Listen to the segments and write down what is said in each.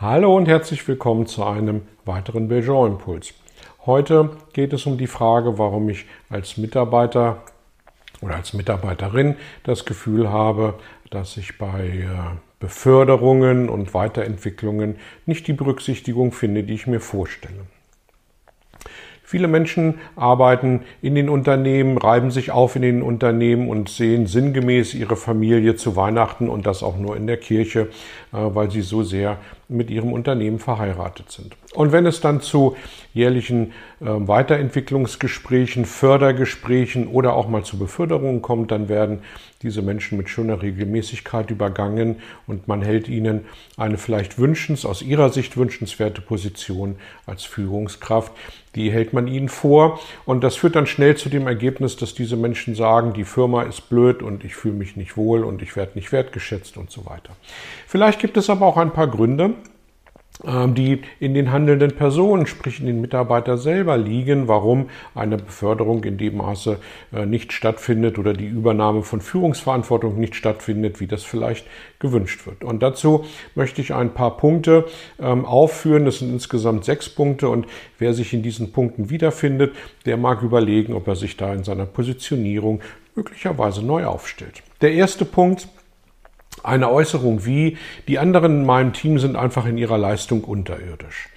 Hallo und herzlich willkommen zu einem weiteren Belgian Impuls. Heute geht es um die Frage, warum ich als Mitarbeiter oder als Mitarbeiterin das Gefühl habe, dass ich bei äh, Beförderungen und Weiterentwicklungen nicht die Berücksichtigung finde, die ich mir vorstelle. Viele Menschen arbeiten in den Unternehmen, reiben sich auf in den Unternehmen und sehen sinngemäß ihre Familie zu Weihnachten und das auch nur in der Kirche, äh, weil sie so sehr mit ihrem Unternehmen verheiratet sind. Und wenn es dann zu jährlichen äh, Weiterentwicklungsgesprächen, Fördergesprächen oder auch mal zu Beförderungen kommt, dann werden diese Menschen mit schöner Regelmäßigkeit übergangen und man hält ihnen eine vielleicht wünschens, aus ihrer Sicht wünschenswerte Position als Führungskraft, die hält man ihnen vor und das führt dann schnell zu dem Ergebnis, dass diese Menschen sagen, die Firma ist blöd und ich fühle mich nicht wohl und ich werde nicht wertgeschätzt und so weiter. Vielleicht gibt es aber auch ein paar Gründe, die in den handelnden Personen, sprich in den Mitarbeiter selber liegen, warum eine Beförderung in dem Maße äh, nicht stattfindet oder die Übernahme von Führungsverantwortung nicht stattfindet, wie das vielleicht gewünscht wird. Und dazu möchte ich ein paar Punkte ähm, aufführen. Das sind insgesamt sechs Punkte und wer sich in diesen Punkten wiederfindet, der mag überlegen, ob er sich da in seiner Positionierung möglicherweise neu aufstellt. Der erste Punkt, eine Äußerung wie, die anderen in meinem Team sind einfach in ihrer Leistung unterirdisch.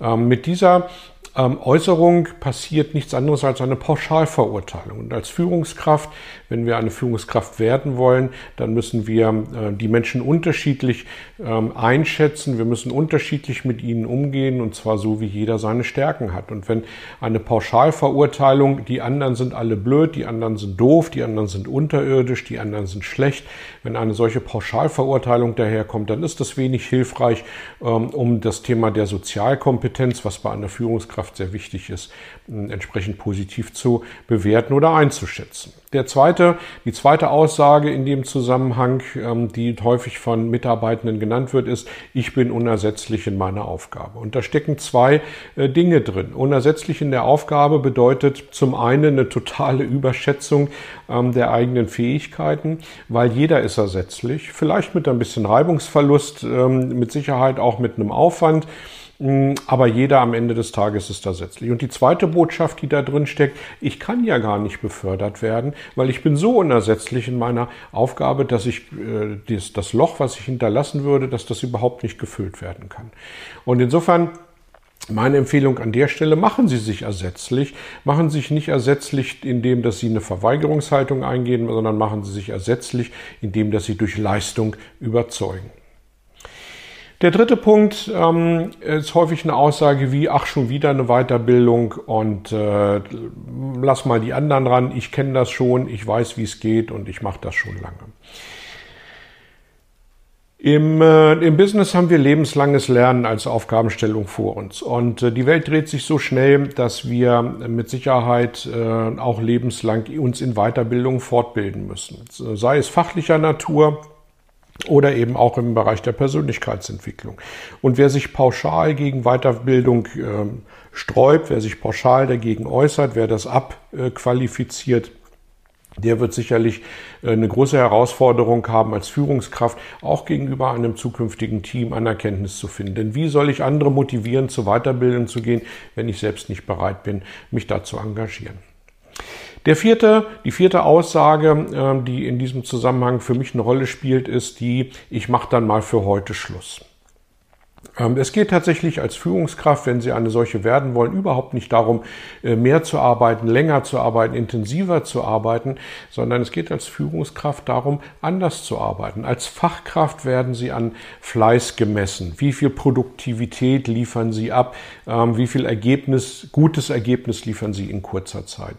Ähm, mit dieser ähm, Äußerung passiert nichts anderes als eine Pauschalverurteilung. Und als Führungskraft, wenn wir eine Führungskraft werden wollen, dann müssen wir äh, die Menschen unterschiedlich ähm, einschätzen. Wir müssen unterschiedlich mit ihnen umgehen und zwar so, wie jeder seine Stärken hat. Und wenn eine Pauschalverurteilung, die anderen sind alle blöd, die anderen sind doof, die anderen sind unterirdisch, die anderen sind schlecht, wenn eine solche Pauschalverurteilung daherkommt, dann ist das wenig hilfreich, ähm, um das Thema der Sozialkompetenz, was bei einer Führungskraft Führungskraft sehr wichtig ist, entsprechend positiv zu bewerten oder einzuschätzen. Der zweite, die zweite Aussage in dem Zusammenhang, ähm, die häufig von Mitarbeitenden genannt wird, ist, ich bin unersetzlich in meiner Aufgabe. Und da stecken zwei äh, Dinge drin. Unersetzlich in der Aufgabe bedeutet zum einen eine totale Überschätzung ähm, der eigenen Fähigkeiten, weil jeder ist ersetzlich, vielleicht mit ein bisschen Reibungsverlust, ähm, mit Sicherheit auch mit einem Aufwand. Mm, aber jeder am Ende des Tages ist ersetzlich. Und die zweite Botschaft, die da drin steckt, ich kann ja gar nicht befördert werden, weil ich bin so unersetzlich in meiner Aufgabe, dass ich äh, das, das Loch, was ich hinterlassen würde, dass das überhaupt nicht gefüllt werden kann. Und insofern meine Empfehlung an der Stelle, machen Sie sich ersetzlich. Machen Sie sich nicht ersetzlich, indem dass Sie eine Verweigerungshaltung eingehen, sondern machen Sie sich ersetzlich, indem dass Sie durch Leistung überzeugen. Der dritte Punkt ähm, ist häufig eine Aussage wie, ach, schon wieder eine Weiterbildung und äh, lass mal die anderen ran, ich kenne das schon, ich weiß, wie es geht und ich mache das schon lange. Im, äh, Im Business haben wir lebenslanges Lernen als Aufgabenstellung vor uns. Und äh, die Welt dreht sich so schnell, dass wir mit Sicherheit äh, auch lebenslang uns in Weiterbildung fortbilden müssen. Sei es fachlicher Natur, oder eben auch im Bereich der Persönlichkeitsentwicklung. Und wer sich pauschal gegen Weiterbildung äh, sträubt, wer sich pauschal dagegen äußert, wer das abqualifiziert, der wird sicherlich äh, eine große Herausforderung haben, als Führungskraft auch gegenüber einem zukünftigen Team Anerkenntnis zu finden. Denn wie soll ich andere motivieren, zur Weiterbildung zu gehen, wenn ich selbst nicht bereit bin, mich da zu engagieren? Der vierte, die vierte Aussage, ähm, die in diesem Zusammenhang für mich eine Rolle spielt, ist die, ich mache dann mal für heute Schluss. Ähm, es geht tatsächlich als Führungskraft, wenn Sie eine solche werden wollen, überhaupt nicht darum, äh, mehr zu arbeiten, länger zu arbeiten, intensiver zu arbeiten, sondern es geht als Führungskraft darum, anders zu arbeiten. Als Fachkraft werden Sie an Fleiß gemessen. Wie viel Produktivität liefern Sie ab? Ähm, wie viel Ergebnis, gutes Ergebnis liefern Sie in kurzer Zeit?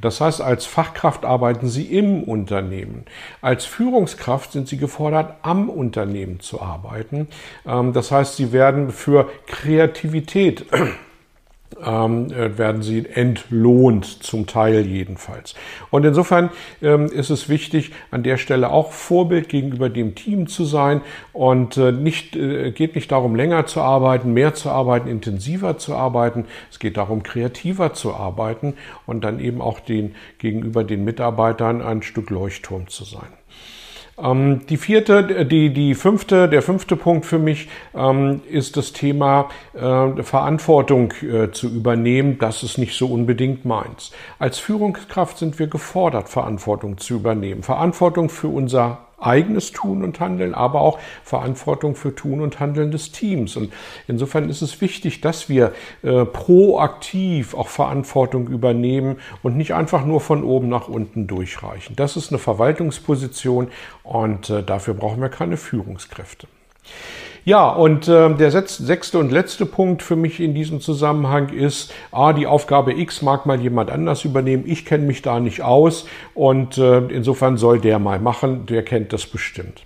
Das heißt, als Fachkraft arbeiten Sie im Unternehmen. Als Führungskraft sind Sie gefordert, am Unternehmen zu arbeiten. Ähm, das heißt, Sie werden für Kreativität ähm, äh, werden sie entlohnt, zum Teil jedenfalls. Und insofern ähm, ist es wichtig, an der Stelle auch Vorbild gegenüber dem Team zu sein und äh, nicht, äh, geht nicht darum, länger zu arbeiten, mehr zu arbeiten, intensiver zu arbeiten. Es geht darum, kreativer zu arbeiten und dann eben auch den, gegenüber den Mitarbeitern ein Stück Leuchtturm zu sein. Ähm, die vierte, die, die fünfte, der fünfte Punkt für mich ähm, ist das Thema äh, Verantwortung äh, zu übernehmen. Das ist nicht so unbedingt meins. Als Führungskraft sind wir gefordert, Verantwortung zu übernehmen. Verantwortung für unser eigenes Tun und Handeln, aber auch Verantwortung für Tun und Handeln des Teams. Und insofern ist es wichtig, dass wir äh, proaktiv auch Verantwortung übernehmen und nicht einfach nur von oben nach unten durchreichen. Das ist eine Verwaltungsposition und äh, dafür brauchen wir keine Führungskräfte. Ja, und äh, der sechste und letzte Punkt für mich in diesem Zusammenhang ist, ah, die Aufgabe X mag mal jemand anders übernehmen, ich kenne mich da nicht aus. Und äh, insofern soll der mal machen, der kennt das bestimmt.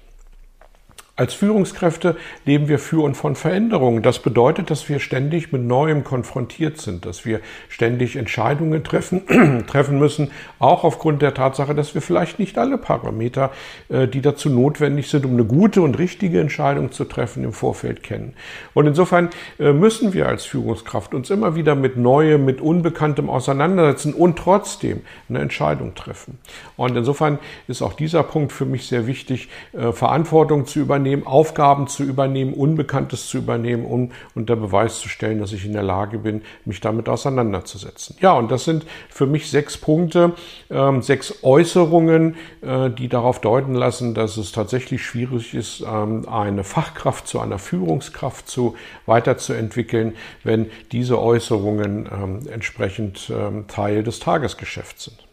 Als Führungskräfte leben wir für und von Veränderungen. Das bedeutet, dass wir ständig mit Neuem konfrontiert sind, dass wir ständig Entscheidungen treffen, treffen müssen, auch aufgrund der Tatsache, dass wir vielleicht nicht alle Parameter, äh, die dazu notwendig sind, um eine gute und richtige Entscheidung zu treffen, im Vorfeld kennen. Und insofern äh, müssen wir als Führungskraft uns immer wieder mit Neuem, mit Unbekanntem auseinandersetzen und trotzdem eine Entscheidung treffen. Und insofern ist auch dieser Punkt für mich sehr wichtig, äh, Verantwortung zu übernehmen übernehmen, Aufgaben zu übernehmen, Unbekanntes zu übernehmen, um unter Beweis zu stellen, dass ich in der Lage bin, mich damit auseinanderzusetzen. Ja, und das sind für mich sechs Punkte, ähm, sechs Äußerungen, äh, die darauf deuten lassen, dass es tatsächlich schwierig ist, ähm, eine Fachkraft zu einer Führungskraft zu weiterzuentwickeln, wenn diese Äußerungen ähm, entsprechend Teil des Tagesgeschäfts sind.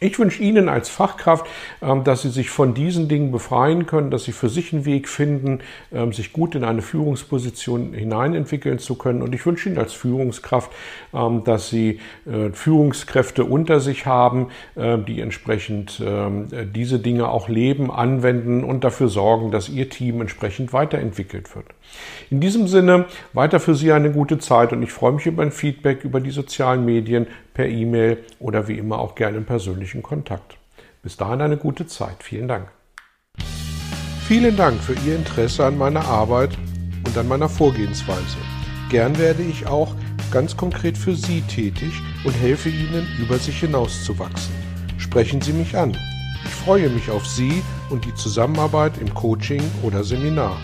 Ich wünsche Ihnen als Fachkraft, ähm, dass Sie sich von diesen Dingen befreien können, dass Sie für sich einen Weg finden, ähm, sich gut in eine Führungsposition hineinentwickeln zu können. Und ich wünsche Ihnen als Führungskraft, ähm, dass Sie äh, Führungskräfte unter sich haben, die entsprechend diese Dinge auch leben, anwenden und dafür sorgen, dass Ihr Team entsprechend weiterentwickelt wird. In diesem Sinne weiter für Sie eine gute Zeit und ich freue mich über ein Feedback über die sozialen Medien per E-Mail oder wie immer auch gerne im persönlichen Kontakt. Bis dahin eine gute Zeit. Vielen Dank. Vielen Dank für Ihr Interesse an meiner Arbeit und an meiner Vorgehensweise. Gern werde ich auch ganz konkret für Sie tätig und helfe Ihnen, über sich hinauszuwachsen. Sprechen Sie mich an. Ich freue mich auf Sie und die Zusammenarbeit im Coaching oder Seminar.